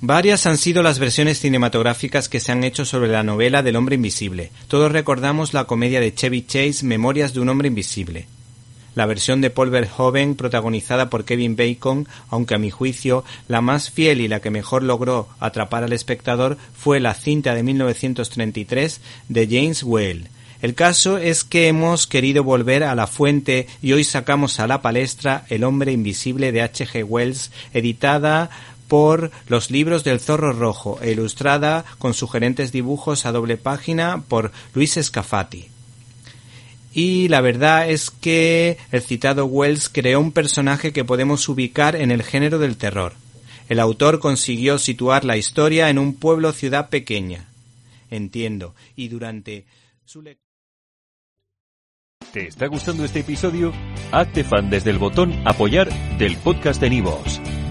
Varias han sido las versiones cinematográficas que se han hecho sobre la novela del hombre invisible. Todos recordamos la comedia de Chevy Chase Memorias de un hombre invisible. La versión de Paul Verhoeven protagonizada por Kevin Bacon, aunque a mi juicio la más fiel y la que mejor logró atrapar al espectador fue la cinta de 1933 de James Whale. El caso es que hemos querido volver a la fuente y hoy sacamos a la palestra El hombre invisible de H. G. Wells, editada por Los libros del zorro rojo e ilustrada con sugerentes dibujos a doble página por Luis Scafati. Y la verdad es que el citado Wells creó un personaje que podemos ubicar en el género del terror. El autor consiguió situar la historia en un pueblo ciudad pequeña. Entiendo. Y durante su ¿Te está gustando este episodio? Hazte fan desde el botón apoyar del podcast de Nivos.